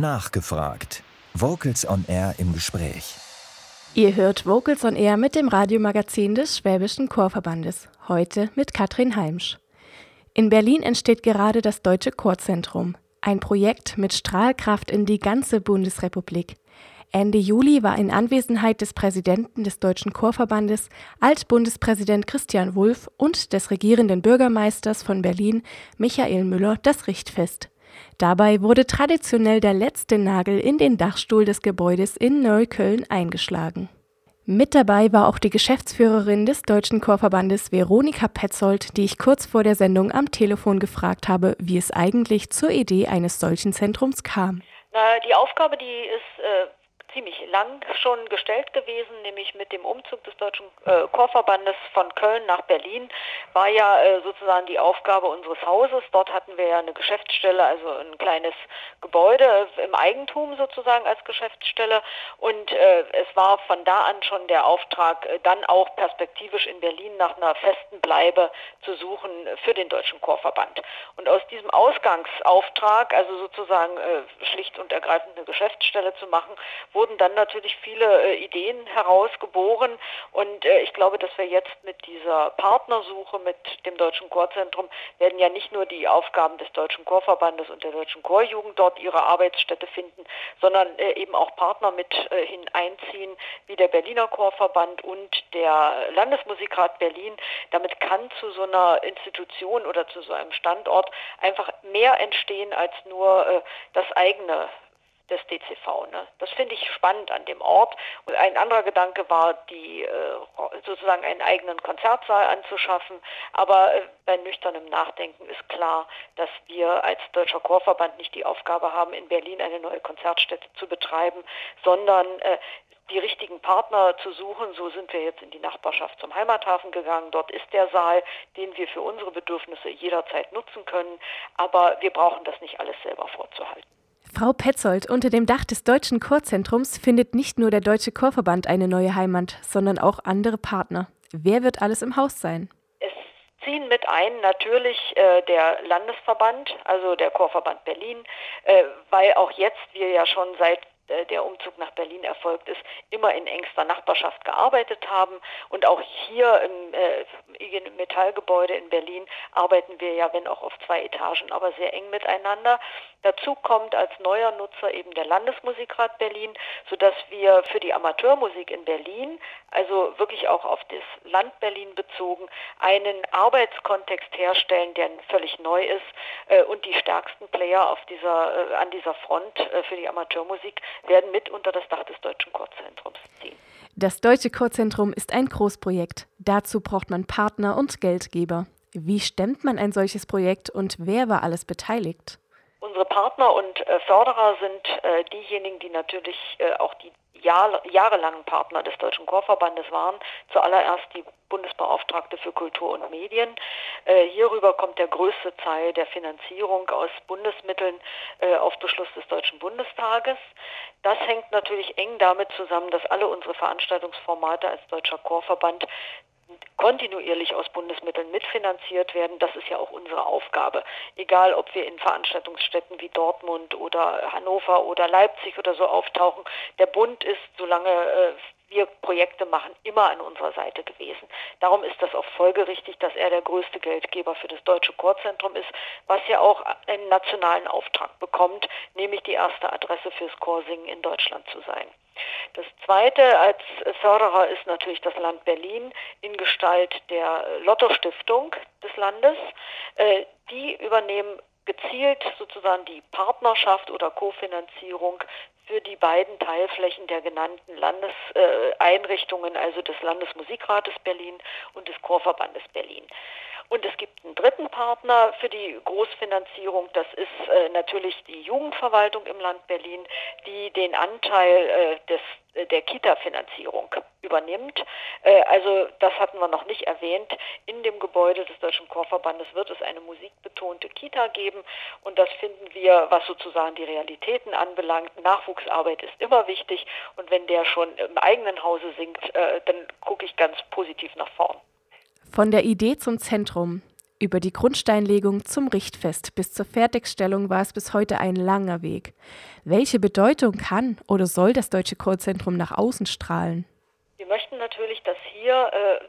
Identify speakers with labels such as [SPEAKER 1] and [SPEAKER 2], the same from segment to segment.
[SPEAKER 1] Nachgefragt. Vocals on Air im Gespräch.
[SPEAKER 2] Ihr hört Vocals on Air mit dem Radiomagazin des Schwäbischen Chorverbandes. Heute mit Katrin Heimsch. In Berlin entsteht gerade das Deutsche Chorzentrum. Ein Projekt mit Strahlkraft in die ganze Bundesrepublik. Ende Juli war in Anwesenheit des Präsidenten des Deutschen Chorverbandes, Altbundespräsident Christian Wulff und des regierenden Bürgermeisters von Berlin, Michael Müller, das Richtfest. Dabei wurde traditionell der letzte Nagel in den Dachstuhl des Gebäudes in Neukölln eingeschlagen. Mit dabei war auch die Geschäftsführerin des Deutschen Chorverbandes Veronika Petzold, die ich kurz vor der Sendung am Telefon gefragt habe, wie es eigentlich zur Idee eines solchen Zentrums kam.
[SPEAKER 3] Na, die Aufgabe, die ist äh, ziemlich lang schon gestellt gewesen, nämlich mit dem Umzug des Deutschen äh, Chorverbandes von Köln nach Berlin war ja äh, sozusagen die Aufgabe unseres Hauses. Dort hatten wir ja eine Geschäftsstelle, also ein kleines Gebäude im Eigentum sozusagen als Geschäftsstelle und äh, es war von da an schon der Auftrag, äh, dann auch perspektivisch in Berlin nach einer festen Bleibe zu suchen für den Deutschen Chorverband. Und aus diesem Ausgangsauftrag, also sozusagen äh, schlicht und ergreifend eine Geschäftsstelle zu machen, wo wurden dann natürlich viele äh, Ideen herausgeboren und äh, ich glaube, dass wir jetzt mit dieser Partnersuche mit dem Deutschen Chorzentrum werden ja nicht nur die Aufgaben des Deutschen Chorverbandes und der Deutschen Chorjugend dort ihre Arbeitsstätte finden, sondern äh, eben auch Partner mit hineinziehen, wie der Berliner Chorverband und der Landesmusikrat Berlin. Damit kann zu so einer Institution oder zu so einem Standort einfach mehr entstehen als nur das eigene des DCV. Ne? Das finde ich spannend an dem Ort. Und ein anderer Gedanke war, die äh, sozusagen einen eigenen Konzertsaal anzuschaffen. Aber äh, bei nüchternem Nachdenken ist klar, dass wir als Deutscher Chorverband nicht die Aufgabe haben, in Berlin eine neue Konzertstätte zu betreiben, sondern äh, die richtigen Partner zu suchen. So sind wir jetzt in die Nachbarschaft zum Heimathafen gegangen. Dort ist der Saal, den wir für unsere Bedürfnisse jederzeit nutzen können. Aber wir brauchen das nicht alles selber vorzuhalten.
[SPEAKER 2] Frau Petzold, unter dem Dach des Deutschen Chorzentrums findet nicht nur der Deutsche Chorverband eine neue Heimat, sondern auch andere Partner. Wer wird alles im Haus sein?
[SPEAKER 3] Es ziehen mit ein natürlich äh, der Landesverband, also der Chorverband Berlin, äh, weil auch jetzt wir ja schon seit äh, der Umzug nach Berlin erfolgt ist, immer in engster Nachbarschaft gearbeitet haben. Und auch hier im äh, IG Metallgebäude in Berlin arbeiten wir ja, wenn auch auf zwei Etagen, aber sehr eng miteinander. Dazu kommt als neuer Nutzer eben der Landesmusikrat Berlin, sodass wir für die Amateurmusik in Berlin, also wirklich auch auf das Land Berlin bezogen, einen Arbeitskontext herstellen, der völlig neu ist äh, und die stärksten Player dieser, äh, an dieser Front äh, für die Amateurmusik werden mit unter das Dach des Deutschen Chorzentrums ziehen.
[SPEAKER 2] Das Deutsche Chorzentrum ist ein Großprojekt. Dazu braucht man Partner und Geldgeber. Wie stemmt man ein solches Projekt und wer war alles beteiligt?
[SPEAKER 3] Unsere Partner und äh, Förderer sind äh, diejenigen, die natürlich äh, auch die Jahr, jahrelangen Partner des Deutschen Chorverbandes waren. Zuallererst die Bundesbeauftragte für Kultur und Medien. Äh, hierüber kommt der größte Teil der Finanzierung aus Bundesmitteln äh, auf Beschluss des Deutschen Bundestages. Das hängt natürlich eng damit zusammen, dass alle unsere Veranstaltungsformate als Deutscher Chorverband kontinuierlich aus Bundesmitteln mitfinanziert werden. Das ist ja auch unsere Aufgabe. Egal, ob wir in Veranstaltungsstätten wie Dortmund oder Hannover oder Leipzig oder so auftauchen. Der Bund ist, solange äh, wir Projekte machen, immer an unserer Seite gewesen. Darum ist das auch folgerichtig, dass er der größte Geldgeber für das Deutsche Chorzentrum ist, was ja auch einen nationalen Auftrag bekommt, nämlich die erste Adresse fürs Chorsingen in Deutschland zu sein. Das zweite als Förderer ist natürlich das Land Berlin in Gestalt der Lotto Stiftung des Landes. Äh, die übernehmen gezielt sozusagen die Partnerschaft oder Kofinanzierung für die beiden Teilflächen der genannten Landeseinrichtungen, also des Landesmusikrates Berlin und des Chorverbandes Berlin. Und es gibt einen dritten Partner für die Großfinanzierung, das ist äh, natürlich die Jugendverwaltung im Land Berlin, die den Anteil äh, des, äh, der Kita-Finanzierung übernimmt. Äh, also das hatten wir noch nicht erwähnt. In dem Gebäude des Deutschen Chorverbandes wird es eine musikbetonte Kita geben und das finden wir, was sozusagen die Realitäten anbelangt. Nachwuchsarbeit ist immer wichtig und wenn der schon im eigenen Hause singt, äh, dann gucke ich ganz positiv nach vorn.
[SPEAKER 2] Von der Idee zum Zentrum. Über die Grundsteinlegung zum Richtfest bis zur Fertigstellung war es bis heute ein langer Weg. Welche Bedeutung kann oder soll das Deutsche Chorzentrum nach außen strahlen?
[SPEAKER 3] Wir möchten natürlich, dass hier äh,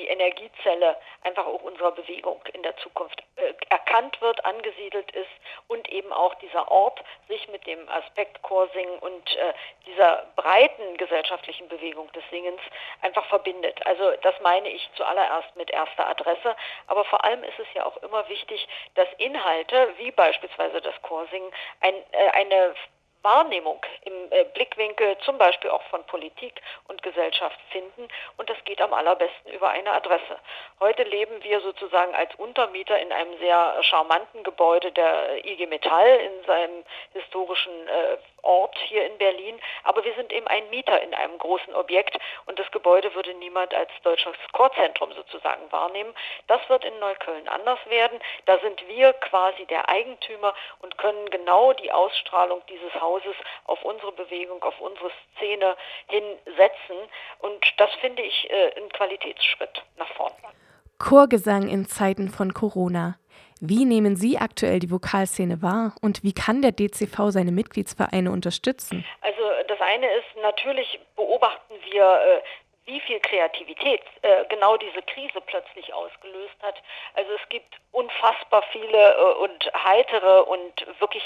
[SPEAKER 3] die Energiezelle einfach auch unserer Bewegung in der Zukunft äh, erkannt wird, angesiedelt ist und eben auch dieser Ort sich mit dem Aspekt Chorsingen und äh, dieser breiten gesellschaftlichen Bewegung des Singens einfach verbindet. Also das meine ich zuallererst mit erster Adresse, aber vor allem ist es ja auch immer wichtig, dass Inhalte wie beispielsweise das Chorsingen ein, äh, eine Wahrnehmung im äh, Blickwinkel zum Beispiel auch von Politik und Gesellschaft finden. Und das geht am allerbesten über eine Adresse. Heute leben wir sozusagen als Untermieter in einem sehr charmanten Gebäude der IG Metall in seinem historischen äh, Ort hier in Berlin. Aber wir sind eben ein Mieter in einem großen Objekt und das Gebäude würde niemand als deutsches Chorzentrum sozusagen wahrnehmen. Das wird in Neukölln anders werden. Da sind wir quasi der Eigentümer und können genau die Ausstrahlung dieses Hauses auf unsere Bewegung, auf unsere Szene hinsetzen. Und das finde ich äh, ein Qualitätsschritt nach vorn.
[SPEAKER 2] Chorgesang in Zeiten von Corona. Wie nehmen Sie aktuell die Vokalszene wahr und wie kann der DCV seine Mitgliedsvereine unterstützen?
[SPEAKER 3] Also das eine ist, natürlich beobachten wir äh, wie viel Kreativität äh, genau diese Krise plötzlich ausgelöst hat. Also es gibt unfassbar viele äh, und heitere und wirklich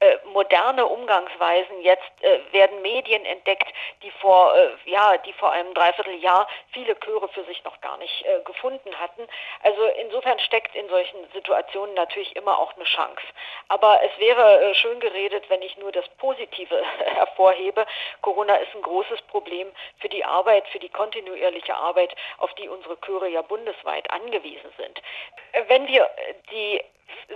[SPEAKER 3] äh, moderne Umgangsweisen. Jetzt äh, werden Medien entdeckt, die vor äh, ja, die vor einem Dreivierteljahr viele Chöre für sich noch gar nicht äh, gefunden hatten. Also insofern steckt in solchen Situationen natürlich immer auch eine Chance. Aber es wäre schön geredet, wenn ich nur das Positive hervorhebe. Corona ist ein großes Problem für die Arbeit, für die Kon kontinuierliche Arbeit, auf die unsere Chöre ja bundesweit angewiesen sind. Äh, wenn wir äh, die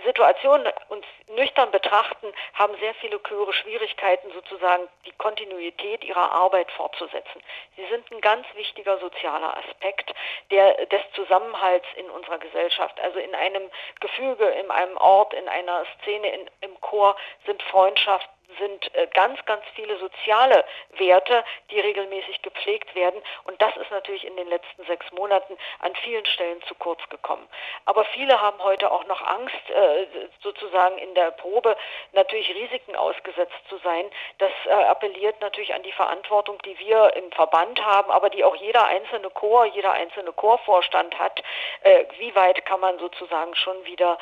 [SPEAKER 3] Situation uns nüchtern betrachten, haben sehr viele Chöre Schwierigkeiten, sozusagen die Kontinuität ihrer Arbeit fortzusetzen. Sie sind ein ganz wichtiger sozialer Aspekt der, des Zusammenhalts in unserer Gesellschaft. Also in einem Gefüge, in einem Ort, in einer Szene, in, im Chor sind Freundschaften sind äh, ganz, ganz viele soziale Werte, die regelmäßig gepflegt werden. Und das ist natürlich in den letzten sechs Monaten an vielen Stellen zu kurz gekommen. Aber viele haben heute auch noch Angst, äh, sozusagen in der Probe natürlich Risiken ausgesetzt zu sein. Das äh, appelliert natürlich an die Verantwortung, die wir im Verband haben, aber die auch jeder einzelne Chor, jeder einzelne Chorvorstand hat. Wie weit kann man sozusagen schon wieder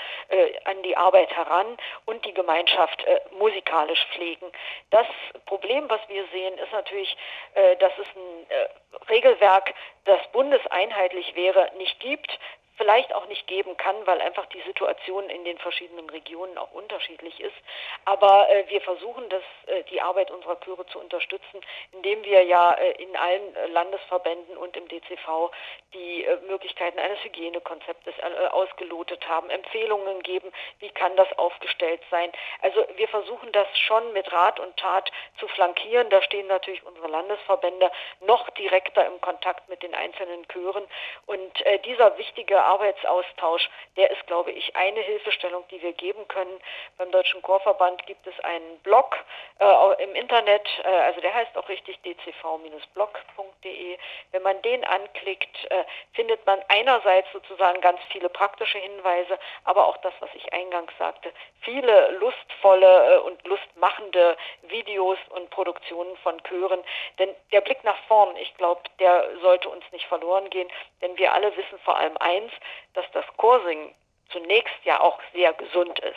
[SPEAKER 3] an die Arbeit heran und die Gemeinschaft musikalisch pflegen? Pflegen. Das Problem, was wir sehen, ist natürlich, äh, dass es ein äh, Regelwerk, das bundeseinheitlich wäre, nicht gibt vielleicht auch nicht geben kann, weil einfach die Situation in den verschiedenen Regionen auch unterschiedlich ist. Aber äh, wir versuchen, das, äh, die Arbeit unserer Chöre zu unterstützen, indem wir ja äh, in allen äh, Landesverbänden und im DCV die äh, Möglichkeiten eines Hygienekonzeptes äh, ausgelotet haben, Empfehlungen geben, wie kann das aufgestellt sein. Also wir versuchen das schon mit Rat und Tat zu flankieren. Da stehen natürlich unsere Landesverbände noch direkter im Kontakt mit den einzelnen Chören. Und dieser wichtige Arbeitsaustausch, der ist, glaube ich, eine Hilfestellung, die wir geben können. Beim Deutschen Chorverband gibt es einen Blog äh, im Internet, äh, also der heißt auch richtig dcv-blog.de. Wenn man den anklickt, äh, findet man einerseits sozusagen ganz viele praktische Hinweise, aber auch das, was ich eingangs sagte, viele lustvolle äh, und lustmachende Videos und Produktionen von Chören. Denn der Blick nach vorn, ich glaube, der sollte uns nicht verloren gehen, denn wir alle wissen vor allem eins, dass das Chorsingen zunächst ja auch sehr gesund ist.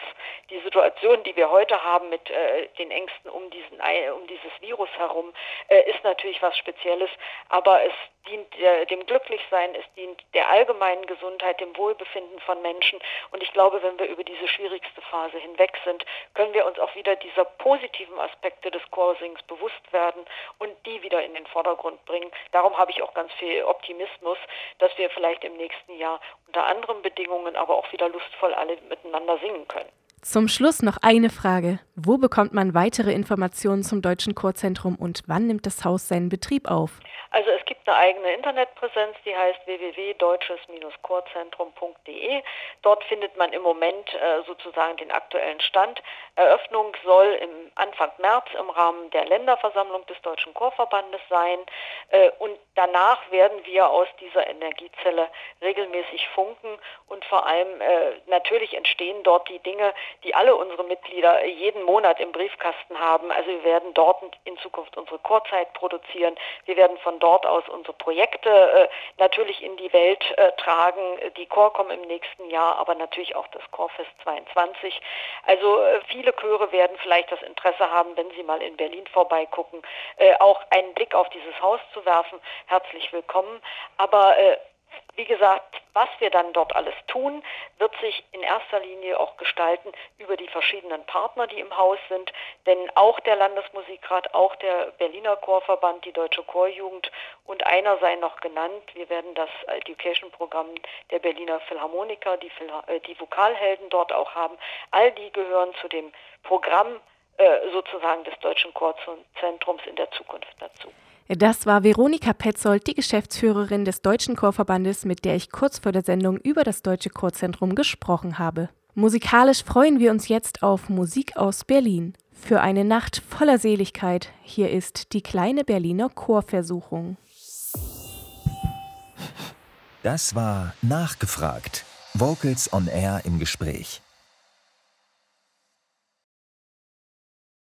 [SPEAKER 3] Die Situation, die wir heute haben mit äh, den Ängsten um, diesen, um dieses Virus herum, äh, ist natürlich was Spezielles, aber es dient äh, dem Glücklichsein, es dient der allgemeinen Gesundheit, dem Wohlbefinden von Menschen. Und ich glaube, wenn wir über diese schwierigste Phase hinweg sind, können wir uns auch wieder dieser positiven Aspekte des Chorsings bewusst werden und die wieder in den Vordergrund bringen. Darum habe ich auch ganz viel Optimismus, dass wir vielleicht im nächsten Jahr unter anderen Bedingungen aber auch wieder lustvoll alle miteinander singen können.
[SPEAKER 2] Zum Schluss noch eine Frage. Wo bekommt man weitere Informationen zum Deutschen Chorzentrum und wann nimmt das Haus seinen Betrieb auf?
[SPEAKER 3] Also es gibt eine eigene Internetpräsenz, die heißt www.deutsches-chorzentrum.de. Dort findet man im Moment äh, sozusagen den aktuellen Stand. Eröffnung soll im Anfang März im Rahmen der Länderversammlung des Deutschen Chorverbandes sein. Äh, und danach werden wir aus dieser Energiezelle regelmäßig funken und vor allem äh, natürlich entstehen dort die Dinge, die alle unsere Mitglieder jeden Monat im Briefkasten haben. Also wir werden dort in Zukunft unsere Chorzeit produzieren. Wir werden von dort aus unsere Projekte äh, natürlich in die Welt äh, tragen. Die Chorcom im nächsten Jahr, aber natürlich auch das Chorfest 22. Also äh, viele Chöre werden vielleicht das Interesse haben, wenn sie mal in Berlin vorbeigucken, auch einen Blick auf dieses Haus zu werfen. Herzlich willkommen. Aber wie gesagt, was wir dann dort alles tun, wird sich in erster Linie auch gestalten über die verschiedenen Partner, die im Haus sind. Denn auch der Landesmusikrat, auch der Berliner Chorverband, die Deutsche Chorjugend und einer sei noch genannt. Wir werden das Education-Programm der Berliner Philharmoniker, die, äh, die Vokalhelden dort auch haben. All die gehören zu dem Programm äh, sozusagen des Deutschen Chorzentrums in der Zukunft dazu.
[SPEAKER 2] Das war Veronika Petzold, die Geschäftsführerin des Deutschen Chorverbandes, mit der ich kurz vor der Sendung über das Deutsche Chorzentrum gesprochen habe. Musikalisch freuen wir uns jetzt auf Musik aus Berlin. Für eine Nacht voller Seligkeit, hier ist die kleine Berliner Chorversuchung.
[SPEAKER 1] Das war Nachgefragt. Vocals on Air im Gespräch.